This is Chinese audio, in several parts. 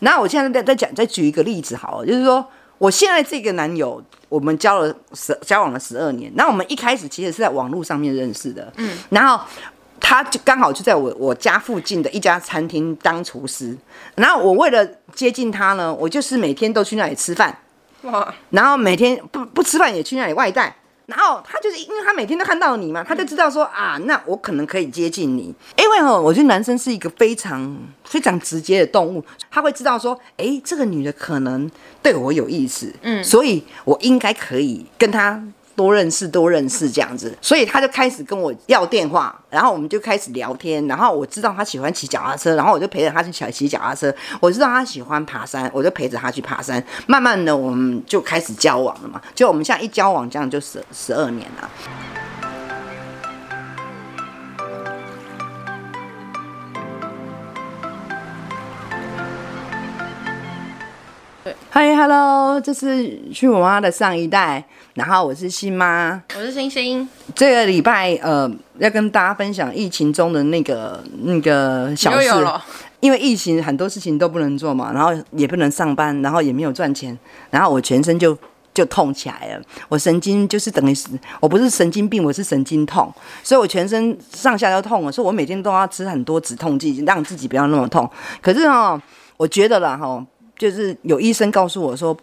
然后我现在再再讲，再举一个例子好了，就是说我现在这个男友，我们交了十交往了十二年，那我们一开始其实是在网络上面认识的，嗯，然后他就刚好就在我我家附近的一家餐厅当厨师，然后我为了接近他呢，我就是每天都去那里吃饭，哇，然后每天不不吃饭也去那里外带。然后他就是因为他每天都看到你嘛，他就知道说啊，那我可能可以接近你，因为哦，我觉得男生是一个非常非常直接的动物，他会知道说，哎，这个女的可能对我有意思，嗯，所以我应该可以跟他。多认识，多认识这样子，所以他就开始跟我要电话，然后我们就开始聊天，然后我知道他喜欢骑脚踏车，然后我就陪着他去骑骑脚踏车。我知道他喜欢爬山，我就陪着他去爬山。慢慢的，我们就开始交往了嘛，就我们现在一交往，这样就十十二年了。嗨，Hello，这是去我妈的上一代，然后我是新妈，我是星星。这个礼拜呃，要跟大家分享疫情中的那个那个小事，因为疫情很多事情都不能做嘛，然后也不能上班，然后也没有赚钱，然后我全身就就痛起来了，我神经就是等于是我不是神经病，我是神经痛，所以我全身上下都痛了，所以我每天都要吃很多止痛剂，让自己不要那么痛。可是哦，我觉得啦哈。就是有医生告诉我说，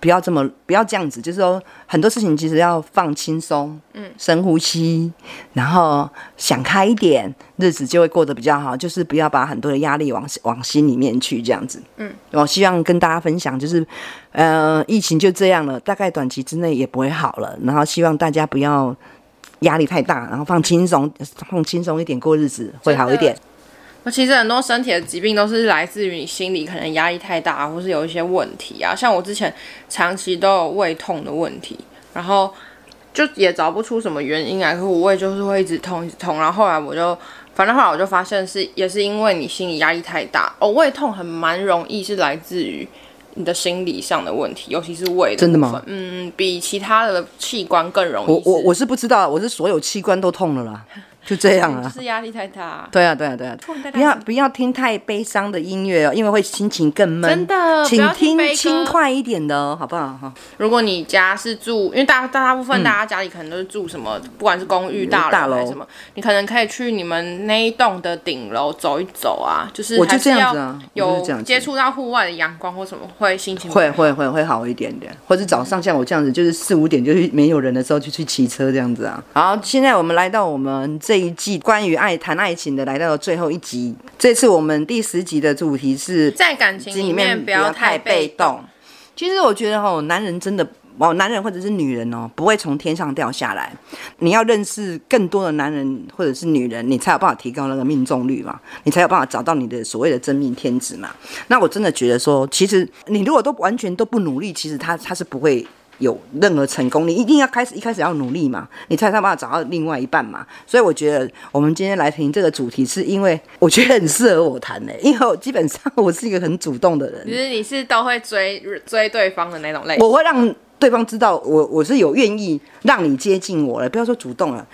不要这么，不要这样子。就是说，很多事情其实要放轻松，嗯，深呼吸，然后想开一点，日子就会过得比较好。就是不要把很多的压力往往心里面去，这样子。嗯，我希望跟大家分享，就是，呃，疫情就这样了，大概短期之内也不会好了。然后希望大家不要压力太大，然后放轻松，放轻松一点过日子会好一点。那其实很多身体的疾病都是来自于你心理可能压力太大，或是有一些问题啊。像我之前长期都有胃痛的问题，然后就也找不出什么原因啊。可是我胃就是会一直痛，一直痛。然后后来我就，反正后来我就发现是也是因为你心理压力太大。哦，胃痛很蛮容易是来自于你的心理上的问题，尤其是胃的。真的吗？嗯，比其他的器官更容易。我我我是不知道，我是所有器官都痛了啦。就这样啊，就是压力太大。对啊，对啊，对啊，不要不要听太悲伤的音乐哦，因为会心情更闷。真的，请听轻快一点的哦，好不好？哈。如果你家是住，因为大大大部分大家家里可能都是住什么，不管是公寓大楼还是什么，你可能可以去你们那一栋的顶楼走一走啊，就是我就这样子啊有接触到户外的阳光或什么，会心情会会会会好一点点。或者早上像我这样子，就是四五点就是没有人的时候就去骑车这样子啊。好，现在我们来到我们这。这一季关于爱谈爱情的来到了最后一集，这次我们第十集的主题是在感情里面不要太被动。其实我觉得哦，男人真的哦，男人或者是女人哦，不会从天上掉下来。你要认识更多的男人或者是女人，你才有办法提高那个命中率嘛，你才有办法找到你的所谓的真命天子嘛。那我真的觉得说，其实你如果都完全都不努力，其实他他是不会。有任何成功，你一定要开始一开始要努力嘛，你才想办法找到另外一半嘛。所以我觉得我们今天来听这个主题，是因为我觉得很适合我谈的，因为我基本上我是一个很主动的人。其实你是都会追追对方的那种类型。我会让对方知道我我是有愿意让你接近我了，不要说主动了。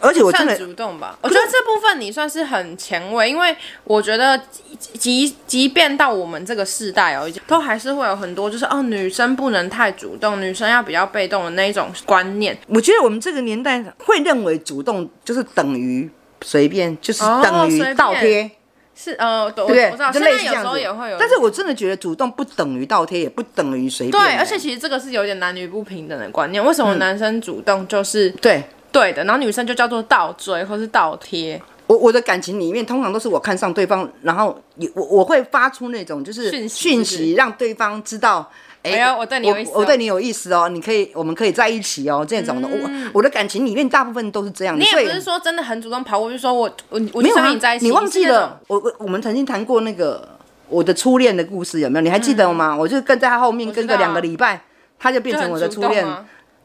而且我真的算主动吧，我觉得这部分你算是很前卫，因为我觉得即即便到我们这个世代哦，都还是会有很多就是哦，女生不能太主动，女生要比较被动的那一种观念。我觉得我们这个年代会认为主动就是等于随便，就是等于倒贴，是呃，对？我知道，现在有时候也会有，但是我真的觉得主动不等于倒贴，也不等于随便。对，而且其实这个是有点男女不平等的观念。为什么男生主动就是、嗯、对？对的，然后女生就叫做倒追或是倒贴。我我的感情里面，通常都是我看上对方，然后我我会发出那种就是讯息，让对方知道，哎呀，我对你有意思，我对你有意思哦，你可以，我们可以在一起哦，这种的。嗯、我我的感情里面大部分都是这样。你也不是说真的很主动跑过去说我我我没有跟你在一起，你忘记了？我我我们曾经谈过那个我的初恋的故事，有没有？你还记得吗？嗯、我就跟在他后面跟个两个礼拜，他就变成我的初恋。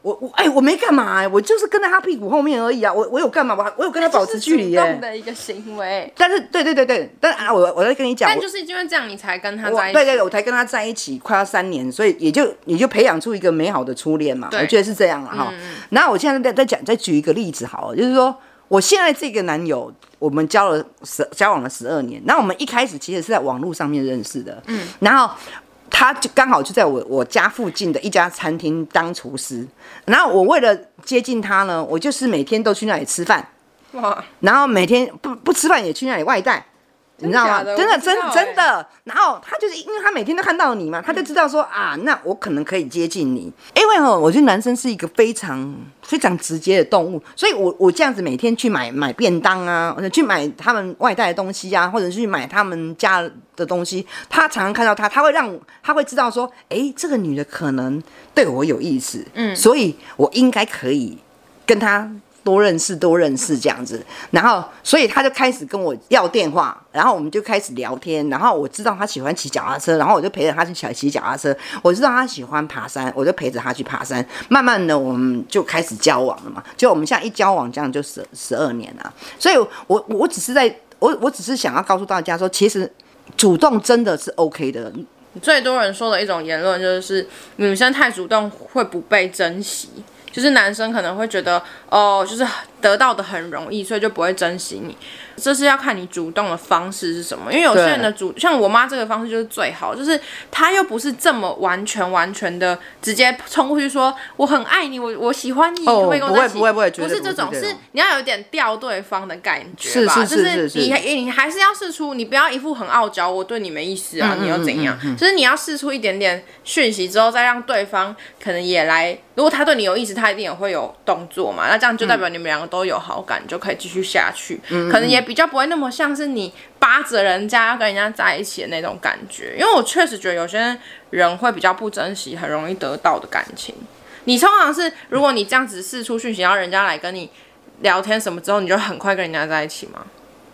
我我哎，我没干嘛哎，我就是跟在他屁股后面而已啊，我我有干嘛？我我有跟他保持距离耶。主动的一个行为。但是对对对对，但啊，我我在跟你讲。但就是因为这样，你才跟他在一起。对对对，我才跟他在一起快要三年，所以也就也就培养出一个美好的初恋嘛。我觉得是这样了哈。然后我现在再再讲再举一个例子好了，就是说我现在这个男友，我们交了十交往了十二年，那我们一开始其实是在网络上面认识的，嗯，然后他就刚好就在我我家附近的一家餐厅当厨师，然后我为了接近他呢，我就是每天都去那里吃饭，哇，然后每天不不吃饭也去那里外带。你知道吗？真的，真真的。然后他就是因为他每天都看到你嘛，他就知道说啊，那我可能可以接近你。因为哦，我觉得男生是一个非常非常直接的动物，所以我我这样子每天去买买便当啊，或者去买他们外带的东西啊，或者去买他们家的东西，他常常看到他，他会让他会知道说，哎，这个女的可能对我有意思，嗯，所以我应该可以跟他。多认识，多认识这样子，然后，所以他就开始跟我要电话，然后我们就开始聊天，然后我知道他喜欢骑脚踏车，然后我就陪着他去骑骑脚踏车。我知道他喜欢爬山，我就陪着他去爬山。慢慢的，我们就开始交往了嘛。就我们现在一交往，这样就十十二年了。所以，我我只是在，我我只是想要告诉大家说，其实主动真的是 OK 的。最多人说的一种言论就是，女生太主动会不被珍惜。就是男生可能会觉得，哦，就是得到的很容易，所以就不会珍惜你。这是要看你主动的方式是什么，因为有些人的主，像我妈这个方式就是最好，就是她又不是这么完全完全的直接冲过去说我很爱你，我我喜欢你，可不可以跟我在一起？不会不会不会，不是这种，是你要有点吊对方的感觉吧，是是是是就是你你还是要试出，你不要一副很傲娇，我对你没意思啊，你又怎样？就是你要试出一点点讯息之后，再让对方可能也来，如果他对你有意思，他一定也会有动作嘛，那这样就代表你们两个都有好感，就可以继续下去，可能也比较不会那么像是你扒着人家要跟人家在一起的那种感觉，因为我确实觉得有些人会比较不珍惜很容易得到的感情。你通常是如果你这样子四出讯息，然后人家来跟你聊天什么之后，你就很快跟人家在一起吗？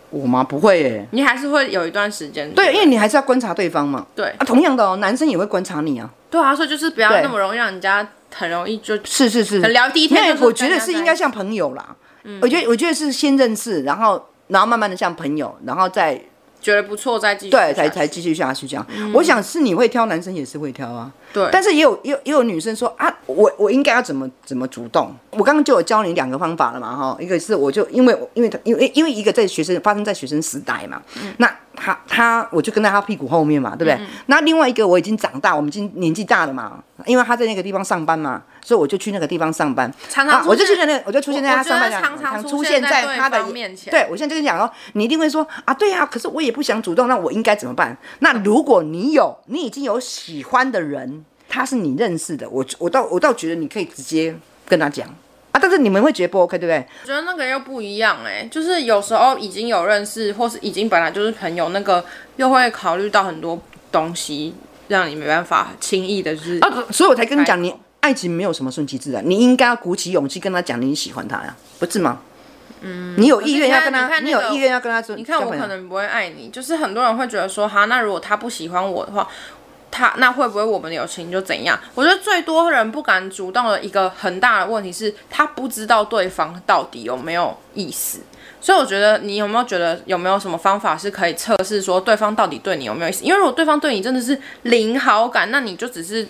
我吗？不会耶，你还是会有一段时间。对，因为你还是要观察对方嘛。对啊，同样的哦，男生也会观察你啊。对啊，所以就是不要那么容易让人家很容易就是是是聊第一天。我觉得是应该像朋友啦。嗯，我觉得我觉得是先认识，然后。然后慢慢的像朋友，然后再觉得不错，再继续对，才才继续下去这样。嗯、我想是你会挑，男生也是会挑啊。对，但是也有也有也有女生说啊，我我应该要怎么怎么主动？我刚刚就有教你两个方法了嘛，哈，一个是我就因为因为他因为因为一个在学生发生在学生时代嘛，嗯、那。他他，我就跟在他屁股后面嘛，对不对？嗯、那另外一个我已经长大，我们已经年纪大了嘛，因为他在那个地方上班嘛，所以我就去那个地方上班。常常、啊、我就去那，我就出现在他上班，常常出现在他的面前。对，我现在就跟你讲哦，你一定会说啊，对呀、啊，可是我也不想主动，那我应该怎么办？那如果你有，你已经有喜欢的人，他是你认识的，我我倒我倒觉得你可以直接跟他讲。啊！但是你们会觉得不 OK，对不对？我觉得那个又不一样哎、欸，就是有时候已经有认识，或是已经本来就是朋友，那个又会考虑到很多东西，让你没办法轻易的，就是啊，所以我才跟你讲，你爱情没有什么顺其自然，你应该要鼓起勇气跟他讲你喜欢他呀，不是吗？嗯，你有意愿要跟他，你，有意愿要跟他说，你看我可能不会爱你，就是很多人会觉得说，哈，那如果他不喜欢我的话。他那会不会我们的友情就怎样？我觉得最多人不敢主动的一个很大的问题是他不知道对方到底有没有意思。所以我觉得你有没有觉得有没有什么方法是可以测试说对方到底对你有没有意思？因为如果对方对你真的是零好感，那你就只是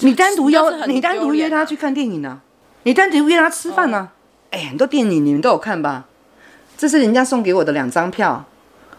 你单独邀你单独约他去看电影呢、啊？你单独约他吃饭呢、啊？哎、哦，很多电影你们都有看吧？这是人家送给我的两张票，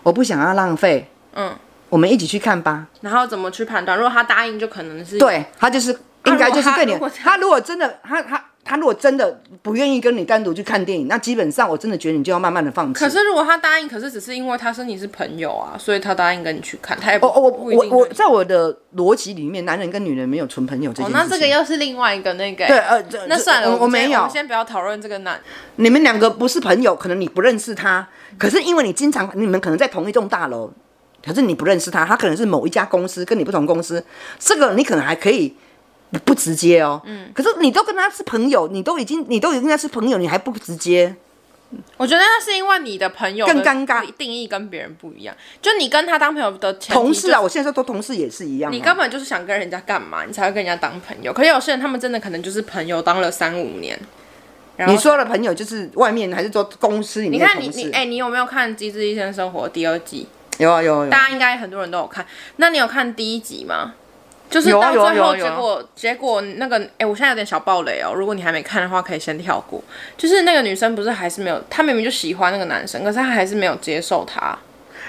我不想要浪费。嗯。我们一起去看吧。然后怎么去判断？如果他答应，就可能是对他就是应该就是对你。他，他如果真的他他他如果真的不愿意跟你单独去看电影，那基本上我真的觉得你就要慢慢的放弃。可是如果他答应，可是只是因为他跟你是朋友啊，所以他答应跟你去看，他也不哦我我我在我的逻辑里面，男人跟女人没有纯朋友这件事情。哦，那这个又是另外一个那个。对呃，那算了，我，我没有。我们先不要讨论这个男。你们两个不是朋友，可能你不认识他，可是因为你经常你们可能在同一栋大楼。可是你不认识他，他可能是某一家公司跟你不同公司，这个你可能还可以不直接哦。嗯。可是你都跟他是朋友，你都已经你都已经跟他是朋友，你还不直接？我觉得那是因为你的朋友更尴尬，定义跟别人不一样。就你跟他当朋友的同事啊，我现在说都同事也是一样。你根本就是想跟人家干嘛，你才会跟人家当朋友。可是有些人他们真的可能就是朋友当了三五年。你说的朋友就是外面还是做公司里面？你看你你哎、欸，你有没有看《机智医生生活》第二季？有啊有啊有，大家应该很多人都有看。那你有看第一集吗？就是到最后结果结果那个，哎、我现在有点小暴雷哦。如果你还没看的话，可以先跳过。就是那个女生不是还是没有，她明明就喜欢那个男生，可是她还是没有接受他，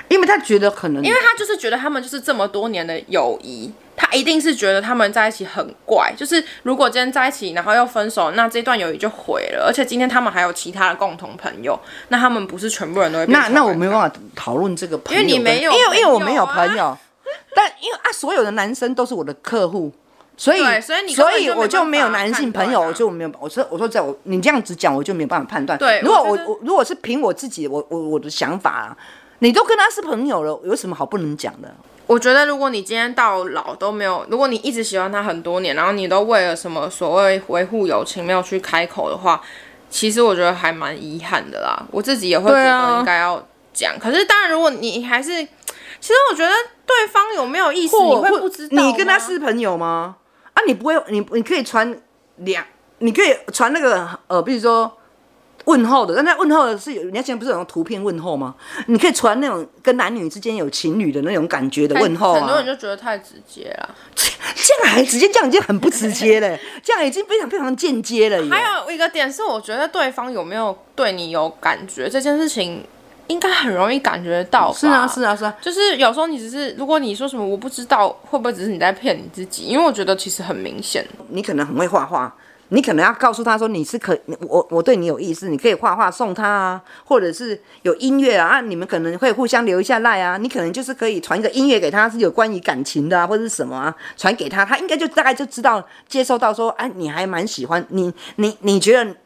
因为她觉得可能，因为她就是觉得他们就是这么多年的友谊，她一定是觉得他们在一起很怪。就是如果今天在一起，然后又分手，那这段友谊就毁了。而且今天他们还有其他的共同朋友，那他们不是全部人都会那那我没有办法讨论这个朋友，因为你没有因为因为我没有朋友，但因为啊，所有的男生都是我的客户。所以，所以你根本就没我就没有男性朋友，我就没有。我说，我说，在我你这样子讲，我就没有办法判断。对如果我我我如果是凭我自己，我我我的想法啊，你都跟他是朋友了，有什么好不能讲的？我觉得，如果你今天到老都没有，如果你一直喜欢他很多年，然后你都为了什么所谓维护友情没有去开口的话，其实我觉得还蛮遗憾的啦。我自己也会觉得应该要讲。可是当然，如果你还是，其实我觉得对方有没有意思，你会不知道。你跟他是朋友吗？啊，你不会，你你可以传两，你可以传那个呃，比如说问候的，但那问候的是有，人家现在不是有用图片问候吗？你可以传那种跟男女之间有情侣的那种感觉的问候啊很多人。就觉得太直接了。这样还直接这样已经很不直接了，这样已经非常非常间接了。还有一个点是，我觉得对方有没有对你有感觉这件事情，应该很容易感觉得到吧。是啊，是啊，是啊。就是有时候你只是，如果你说什么我不知道，会不会只是你在骗你自己？因为我觉得其实很明显。你可能很会画画，你可能要告诉他说你是可我我对你有意思，你可以画画送他啊，或者是有音乐啊，啊你们可能会互相留一下赖啊，你可能就是可以传一个音乐给他，是有关于感情的啊，或者是什么啊，传给他，他应该就大概就知道接收到说，哎、啊，你还蛮喜欢你你你觉得。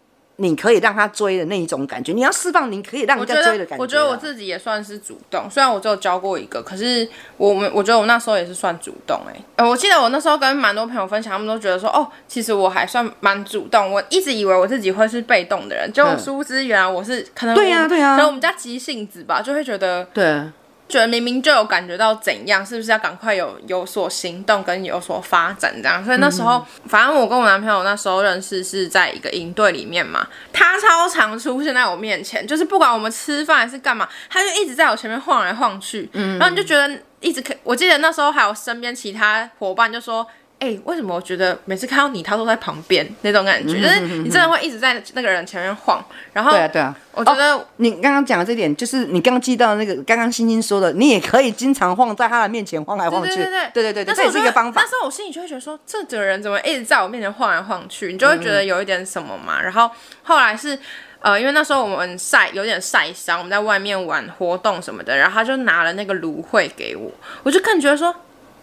你可以让他追的那一种感觉，你要释放你可以让人家追的感觉啊。我觉得我自己也算是主动，虽然我只有教过一个，可是我们我觉得我那时候也是算主动哎、欸。呃，我记得我那时候跟蛮多朋友分享，他们都觉得说，哦，其实我还算蛮主动。我一直以为我自己会是被动的人，就殊不知原来我是可能对呀对呀，可能我们家急性子吧，就会觉得对。觉得明明就有感觉到怎样，是不是要赶快有有所行动跟有所发展这样？所以那时候，嗯、反正我跟我男朋友那时候认识是在一个营队里面嘛，他超常出现在我面前，就是不管我们吃饭还是干嘛，他就一直在我前面晃来晃去，嗯，然后你就觉得一直可，我记得那时候还有身边其他伙伴就说。哎、欸，为什么我觉得每次看到你，他都在旁边那种感觉？嗯、就是你真的会一直在那个人前面晃，然后对啊对啊，我觉得、哦、你刚刚讲的这点，就是你刚刚记到那个刚刚星星说的，你也可以经常晃在他的面前晃来晃去，对对对对对对，这也是一个方法。那时候我心里就会觉得说，这个人怎么一直在我面前晃来晃去？你就会觉得有一点什么嘛。嗯、然后后来是呃，因为那时候我们晒有点晒伤，我们在外面玩活动什么的，然后他就拿了那个芦荟给我，我就更觉得说。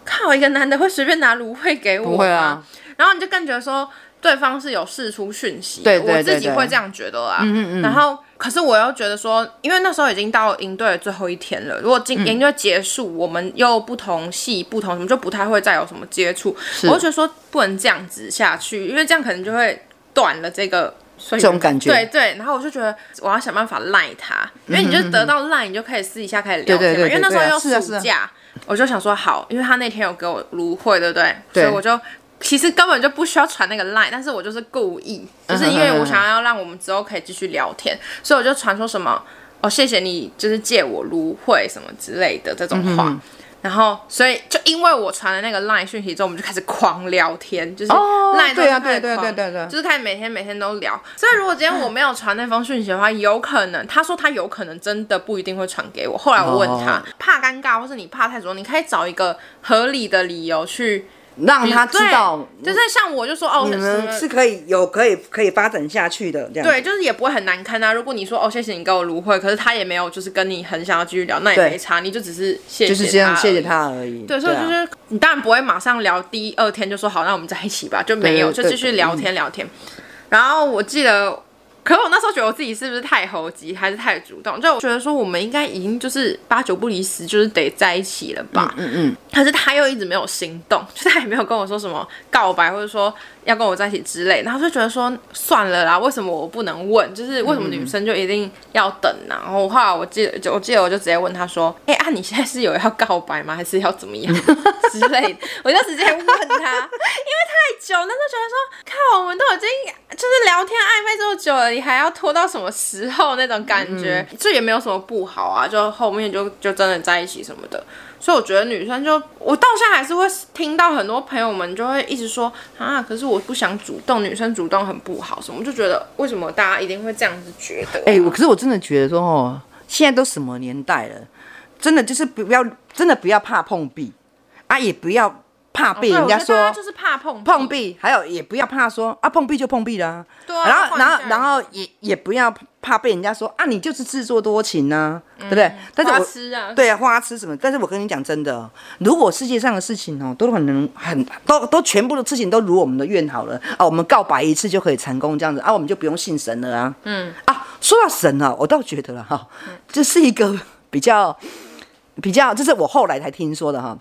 靠，一个男的会随便拿芦荟给我吗？不会啊。然后你就更觉得说对方是有释出讯息，对对对对，我自己会这样觉得啦。嗯嗯嗯。然后，可是我又觉得说，因为那时候已经到营队的最后一天了，如果今营队结束，嗯、我们又不同系、不同什么，就不太会再有什么接触。我就觉得说不能这样子下去，因为这样可能就会断了这个所以这种感觉。对对。然后我就觉得我要想办法赖他，因为你就得到赖，你就可以私底下开始聊因为那时候又暑假。我就想说好，因为他那天有给我芦荟，对不对？对。所以我就其实根本就不需要传那个 line，但是我就是故意，就是因为我想要让我们之后可以继续聊天，所以我就传说什么哦，谢谢你，就是借我芦荟什么之类的这种话。嗯然后，所以就因为我传了那个 LINE 讯息之后，我们就开始狂聊天，就是 LINE 对对对对对，就是开始每天每天都聊。所以如果今天我没有传那封讯息的话，有可能他说他有可能真的不一定会传给我。后来我问他，怕尴尬或是你怕太主动，你可以找一个合理的理由去。让他知道，就是像我就说哦，你们是可以有可以可以发展下去的这样。对，就是也不会很难堪啊。如果你说哦，谢谢你给我芦荟，可是他也没有就是跟你很想要继续聊，那也没差，你就只是谢谢，就是这样谢谢他而已。对，所以就是你当然不会马上聊第二天就说好，那我们在一起吧，就没有，就继续聊天聊天。然后我记得。可我那时候觉得我自己是不是太猴急，还是太主动？就我觉得说我们应该已经就是八九不离十，就是得在一起了吧。嗯嗯。可是他又一直没有行动，就是他也没有跟我说什么告白，或者说要跟我在一起之类。然后就觉得说算了啦，为什么我不能问？就是为什么女生就一定要等呢？然后后来我记得，我记得我就直接问他说：“哎啊，你现在是有要告白吗？还是要怎么样 之类的？”我就直接问他，因为太久，那时候觉得说，看，我们都已经就是聊天暧昧这么久了，你还要拖到什么时候那种感觉？嗯、这也没有什么不好啊，就后面就就真的在一起什么的。所以我觉得女生就，我到现在还是会听到很多朋友们就会一直说啊，可是我不想主动，女生主动很不好什么，就觉得为什么大家一定会这样子觉得、啊？哎、欸，我可是我真的觉得说哦，现在都什么年代了，真的就是不要，真的不要怕碰壁啊，也不要。怕被人家说，哦、就是怕碰碰壁，还有也不要怕说啊碰壁就碰壁了，对啊，然后然后然后也也不要怕被人家说啊你就是自作多情呢、啊，嗯、对不对？但是我花痴啊，对啊，花痴什么？但是我跟你讲真的，如果世界上的事情哦都很能很都都全部的事情都如我们的愿好了啊，我们告白一次就可以成功这样子啊，我们就不用信神了啊，嗯啊，说到神啊，我倒觉得了哈，这是一个比较比较，这是我后来才听说的哈。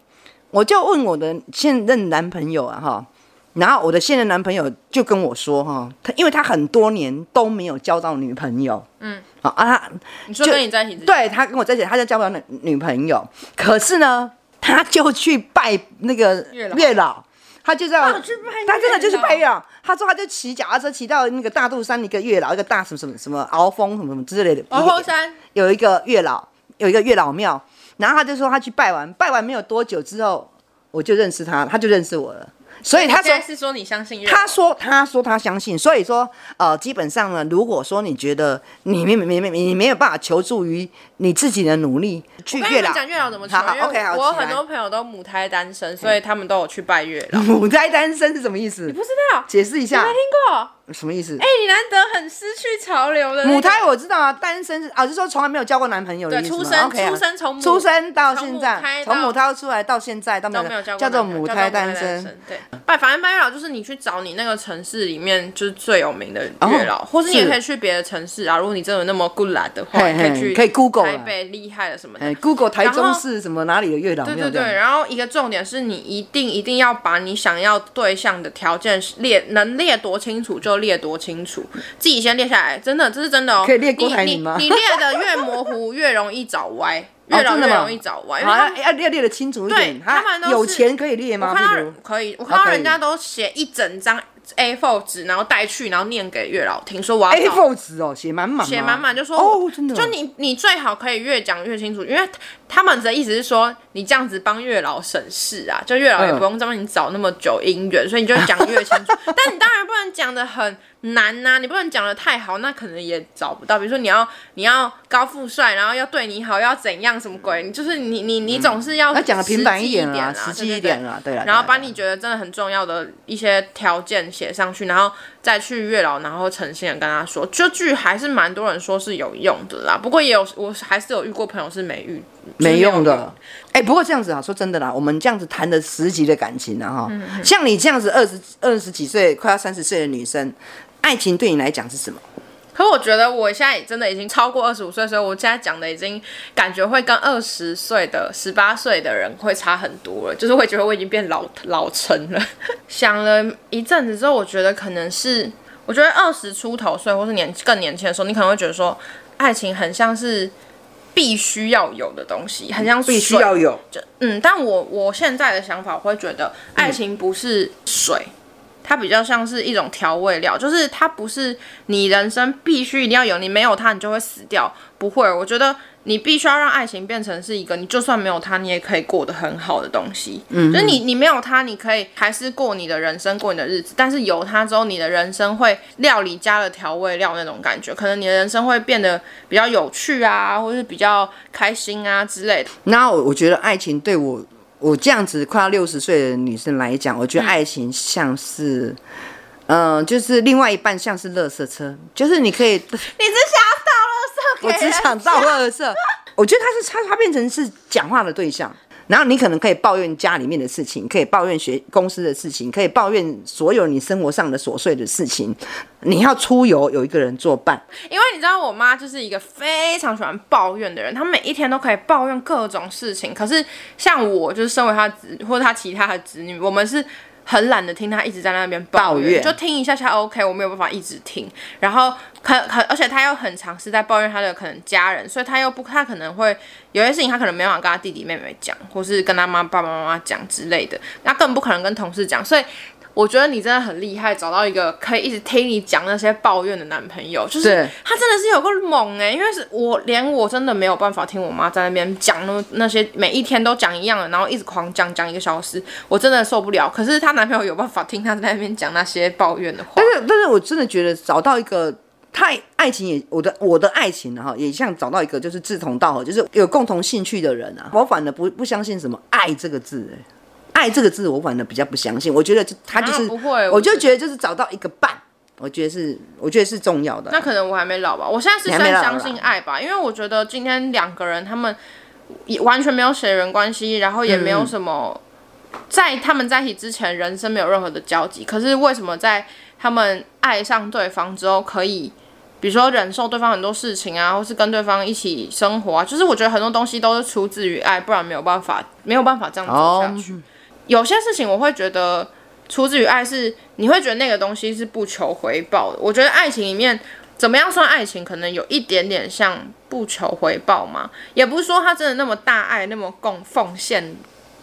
我就问我的现任男朋友啊，哈，然后我的现任男朋友就跟我说，哈，他因为他很多年都没有交到女朋友，嗯，啊，他你说跟你在一起，对他跟我在一起，他就交不到女女朋友，可是呢，他就去拜那个月老，他就在，他真的就是拜月老，他说他就骑脚踏车骑到那个大肚山一个月老，一个大什么什么什么鳌峰什么什么之类的，鳌峰山。有一个月老，有一个月老庙。然后他就说他去拜完，拜完没有多久之后，我就认识他，他就认识我了。所以他说是说你相信，他说他说他相信。所以说呃，基本上呢，如果说你觉得你没没没你没有办法求助于你自己的努力去月老，讲月老怎么求？好好，OK，好。我很多朋友都母胎单身，所以他们都有去拜月老。母胎单身是什么意思？你不知道？解释一下。没听过。什么意思？哎、欸，你难得很失去潮流的、那个、母胎，我知道啊，单身是啊，就是说从来没有交过男朋友的意思吗？对，出生 okay 啊、出生从出生到现在，从母，胎出来到现在都没有，叫做母胎单身。对，拜反正拜月老就是你去找你那个城市里面就是最有名的月老，哦、或是你也可以去别的城市啊。如果你真的那么 good luck 的话，嘿嘿可以去可以 Google 台北厉害了什么的，Google 台中市什么哪里的月老？对对对。然后一个重点是你一定一定要把你想要对象的条件列能列多清楚就列多清楚。自己先列下来，真的，这是真的哦。可以列郭台铭吗？你你，你列的越模糊，越容易找歪，越老越容易找歪。好，要列列的清楚一点。他们都有钱可以列吗？我看到可以，我看到人家都写一整张。A4 纸，然后带去，然后念给月老听，说我要 A4 纸哦，写满满，写满满，就说哦，真的，就你你最好可以越讲越清楚，因为他们的意思是说，你这样子帮月老省事啊，就月老也不用再帮你找那么久姻缘，所以你就讲越清楚。但你当然不能讲的很难呐、啊，你不能讲的太好，那可能也找不到。比如说你要你要高富帅，然后要对你好，要怎样什么鬼？你就是你你你总是要讲的平凡一点啊，实际一点啊，对啊。然后把你觉得真的很重要的一些条件写上去，然后再去月老，然后诚心的跟他说，这句还是蛮多人说是有用的啦。不过也有，我还是有遇过朋友是没遇没用的。哎、欸，不过这样子啊，说真的啦，我们这样子谈的十几的感情啊，哈、嗯，像你这样子二十二十几岁，快要三十岁的女生。爱情对你来讲是什么？可我觉得我现在真的已经超过二十五岁，所以我现在讲的已经感觉会跟二十岁的、十八岁的人会差很多了，就是会觉得我已经变老老成了。想了一阵子之后，我觉得可能是，我觉得二十出头岁或是年更年轻的时候，你可能会觉得说，爱情很像是必须要有的东西，很像必须要有。就嗯，但我我现在的想法，我会觉得爱情不是水。嗯它比较像是一种调味料，就是它不是你人生必须一定要有，你没有它你就会死掉。不会，我觉得你必须要让爱情变成是一个，你就算没有他你也可以过得很好的东西。嗯，就是你你没有他，你可以还是过你的人生，过你的日子。但是有他之后，你的人生会料理加了调味料那种感觉，可能你的人生会变得比较有趣啊，或是比较开心啊之类的。那我我觉得爱情对我。我这样子快要六十岁的女生来讲，我觉得爱情像是，嗯、呃，就是另外一半像是垃圾车，就是你可以，你是想我只想到垃圾。我觉得他是他，他变成是讲话的对象。然后你可能可以抱怨家里面的事情，可以抱怨学公司的事情，可以抱怨所有你生活上的琐碎的事情。你要出游，有一个人作伴。因为你知道，我妈就是一个非常喜欢抱怨的人，她每一天都可以抱怨各种事情。可是像我，就是身为她子或者她其他的子女，我们是。很懒得听他一直在那边抱怨，就听一下下 OK，我没有办法一直听。然后可可，而且他又很尝试在抱怨他的可能家人，所以他又不，他可能会有些事情他可能没办法跟他弟弟妹妹讲，或是跟他妈爸爸妈妈讲之类的，那更不可能跟同事讲。所以我觉得你真的很厉害，找到一个可以一直听你讲那些抱怨的男朋友，就是他真的是有个猛哎、欸，因为是我连我真的没有办法听我妈在那边讲那那些每一天都讲一样的，然后一直狂讲讲一个小时，我真的受不了。可是她男朋友有办法听她在那边讲那些抱怨的话，但是但是我真的觉得找到一个。太爱情也，我的我的爱情哈，也像找到一个就是志同道合，就是有共同兴趣的人啊。我反而不不相信什么爱这个字，爱这个字我反而比较不相信。我觉得就他就是，啊、不会，我就觉得就是找到一个伴，我觉得是我觉得是重要的。那可能我还没老吧，我现在是算相信爱吧，因为我觉得今天两个人他们也完全没有血缘关系，然后也没有什么在他们在一起之前人生没有任何的交集，可是为什么在他们爱上对方之后可以？比如说忍受对方很多事情啊，或是跟对方一起生活啊，就是我觉得很多东西都是出自于爱，不然没有办法，没有办法这样走下去。Oh. 有些事情我会觉得出自于爱，是你会觉得那个东西是不求回报的。我觉得爱情里面怎么样算爱情，可能有一点点像不求回报嘛，也不是说他真的那么大爱，那么共奉献。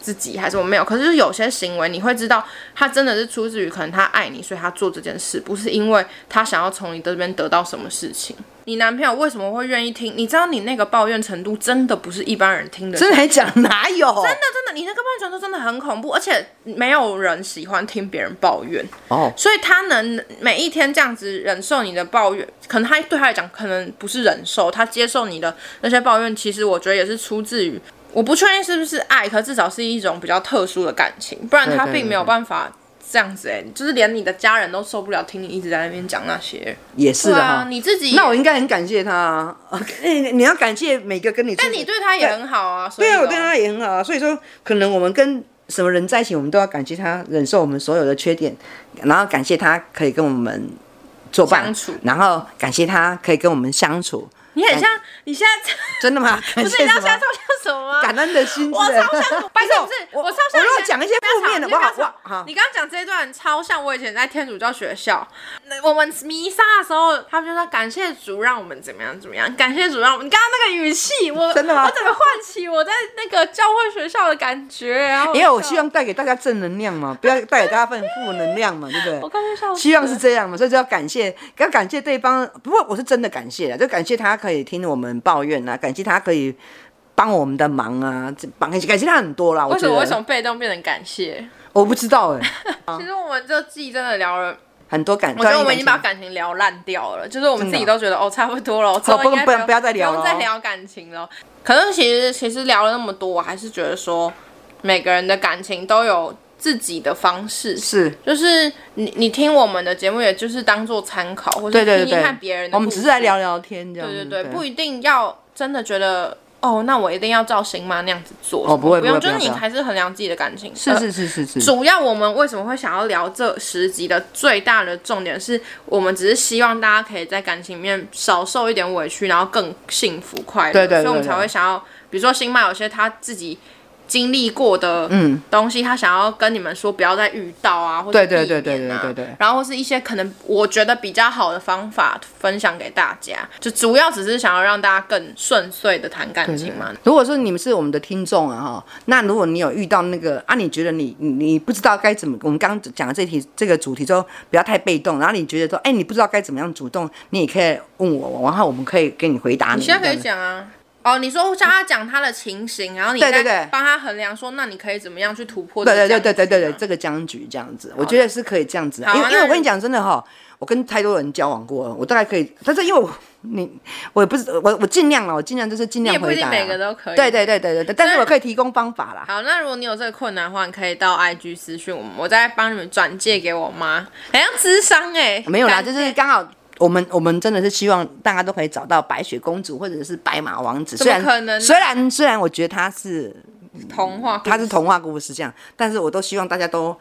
自己还是我没有，可是有些行为你会知道，他真的是出自于可能他爱你，所以他做这件事，不是因为他想要从你这边得到什么事情。你男朋友为什么会愿意听？你知道你那个抱怨程度真的不是一般人听的。真的还讲哪有？真的真的，你那个抱怨程度真的很恐怖，而且没有人喜欢听别人抱怨哦。所以他能每一天这样子忍受你的抱怨，可能他对他来讲可能不是忍受，他接受你的那些抱怨，其实我觉得也是出自于。我不确定是不是爱，可至少是一种比较特殊的感情，不然他并没有办法这样子哎、欸，就是连你的家人都受不了听你一直在那边讲那些。也是的啊，你自己。那我应该很感谢他啊，你要感谢每个跟你。但你对他也很好啊，所以对啊，我对他也很好啊，所以说可能我们跟什么人在一起，我们都要感谢他忍受我们所有的缺点，然后感谢他可以跟我们作伴，相处，然后感谢他可以跟我们相处。你很像，你现在真的吗？不是，你知道现在超像什么吗？感恩的心。我超像，不是不是，我超像。我如果讲一些负面的话，好，你刚刚讲这一段超像我以前在天主教学校，我们弥撒的时候，他们就说感谢主让我们怎么样怎么样，感谢主让我们。你刚刚那个语气，我真的吗？我怎么唤起我在那个教会学校的感觉？因为我希望带给大家正能量嘛，不要带给大家份负能量嘛，对不对？我刚才笑。希望是这样嘛，所以就要感谢，要感谢对方。不过我是真的感谢了，就感谢他。可以听我们抱怨啊，感谢他可以帮我们的忙啊，帮感谢他很多啦。为什么为什么被动变成感谢？我不知道哎、欸。其实我们这季真的聊了很多感，我觉得我们已经把感情聊烂掉了，就是我们自己都觉得哦差不多了，不不不要再聊了，不用再聊感情了。可是其实其实聊了那么多，我还是觉得说每个人的感情都有。自己的方式是，就是你你听我们的节目，也就是当做参考，或者听听看别人的。我们只是来聊聊天，这样。对对对，不一定要真的觉得哦，那我一定要照星妈那样子做。哦，不会不用，就是你还是衡量自己的感情。是是是是是。主要我们为什么会想要聊这十集的最大的重点，是我们只是希望大家可以在感情里面少受一点委屈，然后更幸福快乐。对对。所以我们才会想要，比如说星妈有些他自己。经历过的嗯。东西，他想要跟你们说，不要再遇到啊，或对对对对对对对，然后是一些可能我觉得比较好的方法分享给大家，就主要只是想要让大家更顺遂的谈感情嘛。如果说你们是我们的听众啊哈，那如果你有遇到那个啊，你觉得你你你不知道该怎么，我们刚刚讲的这题这个主题之后，不要太被动，然后你觉得说，哎，你不知道该怎么样主动，你也可以问我，然后我们可以给你回答你。你现在可以讲啊。哦，你说叫他讲他的情形，然后你再帮他衡量，说那你可以怎么样去突破？对对对对对对对，这个僵局这样子，我觉得是可以这样子。因为因为我跟你讲真的哈，我跟太多人交往过，我大概可以。但是因为我你我也不是我我尽量了，我尽量就是尽量回答。也不一定每个都可以。对对对对对，但是我可以提供方法啦。好，那如果你有这个困难的话，你可以到 IG 私讯我们，我再帮你们转借给我妈。好像智商哎，没有啦，就是刚好。我们我们真的是希望大家都可以找到白雪公主或者是白马王子。虽然虽然虽然我觉得他是童话，他是童话故事这样，但是我都希望大家都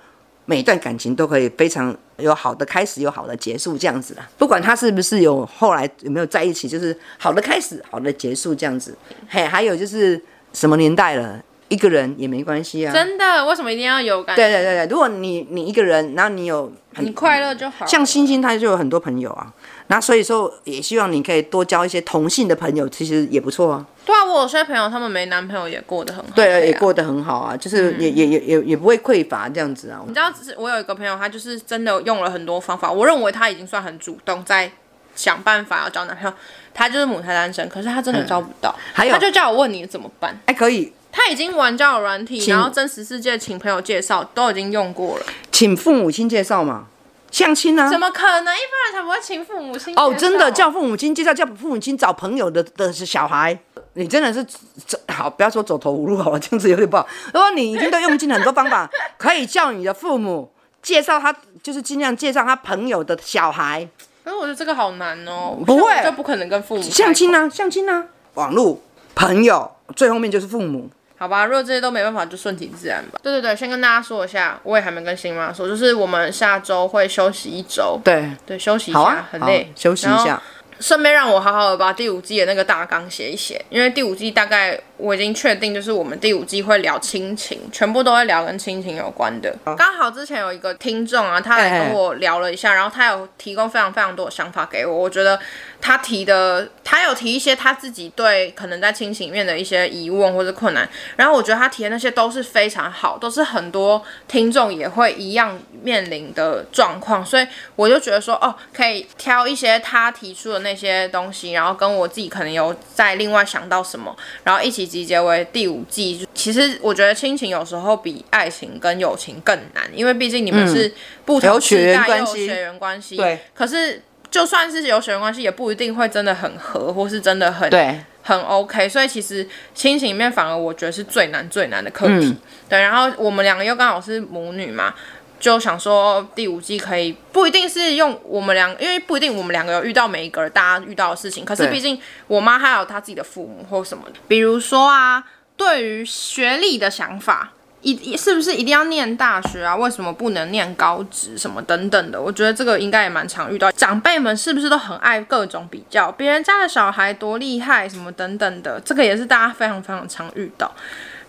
每一段感情都可以非常有好的开始，有好的结束这样子的。不管他是不是有后来有没有在一起，就是好的开始，好的结束这样子。嘿，还有就是什么年代了？一个人也没关系啊。真的？为什么一定要有感？对对对对，如果你你一个人，然后你有你快乐就好。像星星，他就有很多朋友啊。那所以说，也希望你可以多交一些同性的朋友，其实也不错啊。对啊，我有些朋友他们没男朋友也过得很好。对啊，也过得很好啊，就是也、嗯、也也也也不会匮乏这样子啊。你知道，我有一个朋友，他就是真的用了很多方法，我认为他已经算很主动，在想办法要找男朋友。他就是母胎单身，可是他真的招不到。嗯、还有，他就叫我问你怎么办？哎，可以。他已经玩交友软体，然后真实世界请朋友介绍都已经用过了，请父母亲介绍嘛。相亲呢？怎么可能？一般人才不会请父母亲哦，真的叫父母亲介绍，叫父母亲找朋友的的小孩，你真的是走好，不要说走投无路好了，这样子有点不好。如果你已经都用尽很多方法，可以叫你的父母介绍他，就是尽量介绍他朋友的小孩。可是我觉得这个好难哦，不会，就不可能跟父母相亲呢？相亲呢？网络朋友最后面就是父母。好吧，如果这些都没办法，就顺其自然吧。对对对，先跟大家说一下，我也还没跟新妈说，就是我们下周会休息一周。对对，休息一下，啊、很累，休息一下。顺便让我好好的把第五季的那个大纲写一写，因为第五季大概我已经确定，就是我们第五季会聊亲情，全部都会聊跟亲情有关的。刚好之前有一个听众啊，他来跟我聊了一下，然后他有提供非常非常多的想法给我，我觉得。他提的，他有提一些他自己对可能在亲情里面的一些疑问或者困难，然后我觉得他提的那些都是非常好，都是很多听众也会一样面临的状况，所以我就觉得说，哦，可以挑一些他提出的那些东西，然后跟我自己可能有再另外想到什么，然后一起集结为第五季。其实我觉得亲情有时候比爱情跟友情更难，因为毕竟你们是不同时代又有血缘关系，对，可是。就算是有血缘关系，也不一定会真的很合，或是真的很对很 OK。所以其实亲情里面反而我觉得是最难最难的课题。嗯、对，然后我们两个又刚好是母女嘛，就想说第五季可以不一定是用我们两，因为不一定我们两个有遇到每一个大家遇到的事情。可是毕竟我妈还有她自己的父母或什么的，比如说啊，对于学历的想法。一是不是一定要念大学啊？为什么不能念高职什么等等的？我觉得这个应该也蛮常遇到。长辈们是不是都很爱各种比较，别人家的小孩多厉害什么等等的？这个也是大家非常非常常遇到。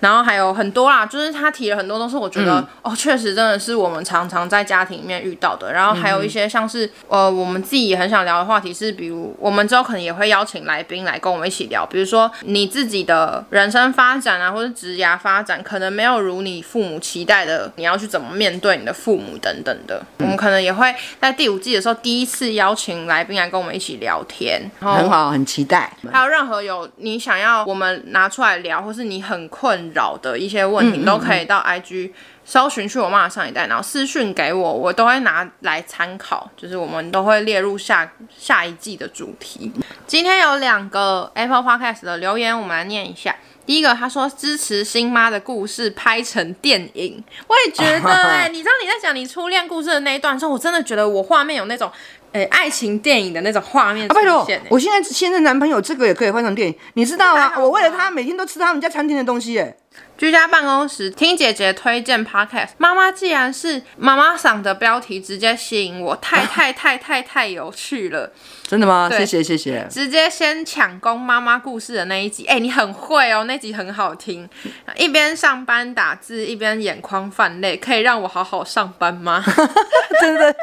然后还有很多啦，就是他提了很多东西，我觉得、嗯、哦，确实真的是我们常常在家庭里面遇到的。然后还有一些像是、嗯、呃，我们自己也很想聊的话题是，比如我们之后可能也会邀请来宾来跟我们一起聊，比如说你自己的人生发展啊，或者职涯发展，可能没有如你父母期待的，你要去怎么面对你的父母等等的。嗯、我们可能也会在第五季的时候第一次邀请来宾来跟我们一起聊天，很好，很期待。还有任何有你想要我们拿出来聊，或是你很困扰的一些问题，都可以到 IG 搜寻去我妈的上一代，然后私讯给我，我都会拿来参考，就是我们都会列入下下一季的主题。今天有两个 Apple Podcast 的留言，我们来念一下。第一个，他说支持新妈的故事拍成电影，我也觉得哎、欸，你知道你在讲你初恋故事的那一段时候，我真的觉得我画面有那种。哎、欸，爱情电影的那种画面啊、拜托，我现在现任男朋友这个也可以换成电影，你知道吗？我为了他每天都吃他们家餐厅的东西、欸，哎。居家办公时听姐姐推荐 podcast，妈妈既然是妈妈嗓的标题直接吸引我，太 太太太太有趣了，真的吗？谢谢谢谢，直接先抢攻妈妈故事的那一集，哎、欸，你很会哦，那集很好听，一边上班打字一边眼眶泛泪，可以让我好好上班吗？真的，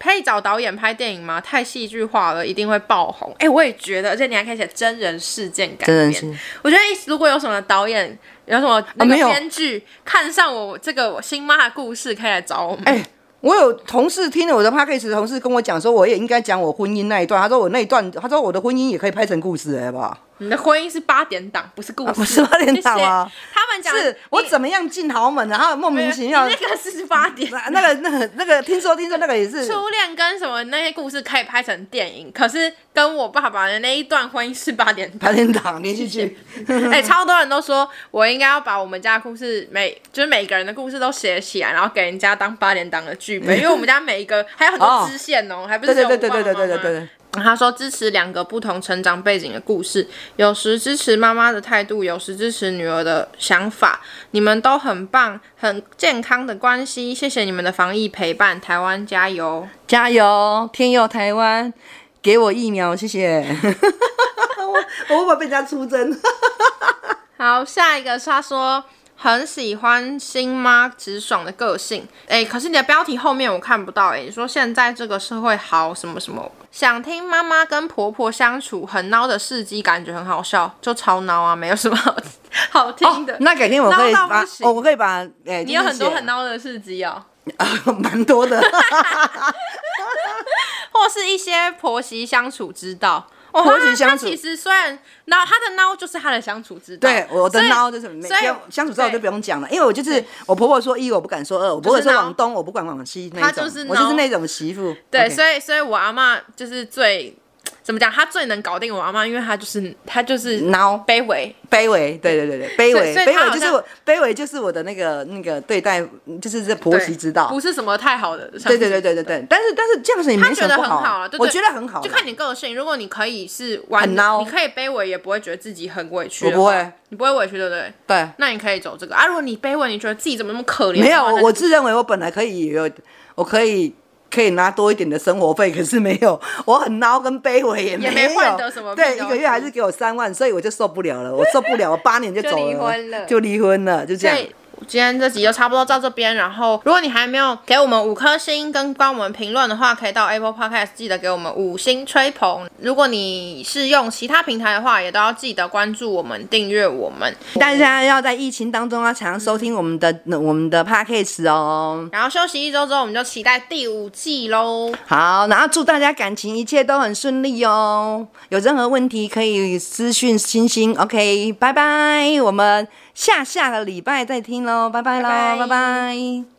可以找导演拍电影吗？太戏剧化了，一定会爆红。哎、欸，我也觉得，而且你还可以写真人事件改编，我觉得如果有什么导演。有什么那个编剧看上我这个我新妈的故事，可以来找我们。哎、欸，我有同事听了我的的同事跟我讲说，我也应该讲我婚姻那一段。他说我那一段，他说我的婚姻也可以拍成故事，好不好？你的婚姻是八点档，不是故事，啊、不是八点档啊。他们讲是我怎么样进豪门，然后莫名其妙。那个是八点，那个那个那个听说听说那个也是初恋跟什么那些故事可以拍成电影，可是跟我爸爸的那一段婚姻是八点八点档连续剧。哎、欸，超多人都说我应该要把我们家的故事每就是每个人的故事都写起来，然后给人家当八点档的剧本，因为我们家每一个还有很多支线哦，还不是只有我爸爸妈妈。对对对对对对对对。他说支持两个不同成长背景的故事，有时支持妈妈的态度，有时支持女儿的想法。你们都很棒，很健康的关系。谢谢你们的防疫陪伴，台湾加油，加油！天佑台湾，给我疫苗，谢谢。我我会不会被人家出征？好，下一个是他说。很喜欢新妈直爽的个性，哎，可是你的标题后面我看不到，哎，你说现在这个社会好什么什么，想听妈妈跟婆婆相处很孬的事迹，感觉很好笑，就超孬啊，没有什么好 好听的。哦、那改天我可以把，哦、我可以把，哎，你有很多很孬的事迹哦，蛮多的，或是一些婆媳相处之道。婆媳相处，其实虽然孬，他的孬就是他的相处之道。对，我的孬就是没相处之道就不用讲了，因为我就是我婆婆说一，我不敢说二；我婆婆说往东，我不管往西那种。我就是那种媳妇。对，所以所以我阿嬷就是最。怎么讲？他最能搞定我阿妈，因为他就是他就是孬卑微卑微，对对对对，卑微卑微就是我卑微就是我的那个那个对待，就是这婆媳之道，不是什么太好的。对对对对对对，但是但是这样子也没什么不好，我觉得很好，就看你个性。如果你可以是玩孬，你可以卑微，也不会觉得自己很委屈。我不会，你不会委屈，对不对？对，那你可以走这个啊。如果你卑微，你觉得自己怎么那么可怜？没有，我自认为我本来可以有，我可以。可以拿多一点的生活费，可是没有，我很孬跟卑微也没有，也没换得什么，对，一个月还是给我三万，所以我就受不了了，我受不了，我八年就走了，就离婚了，就离婚了，就这样。今天这集就差不多到这边，然后如果你还没有给我们五颗星跟帮我们评论的话，可以到 Apple Podcast 记得给我们五星吹捧。如果你是用其他平台的话，也都要记得关注我们、订阅我们。大家要在疫情当中要常收听我们的、我们的 Podcast 哦。然后休息一周之后，我们就期待第五季喽。好，然后祝大家感情一切都很顺利哦。有任何问题可以私讯星星。OK，拜拜，我们。下下个礼拜再听喽，拜拜喽，拜拜。拜拜。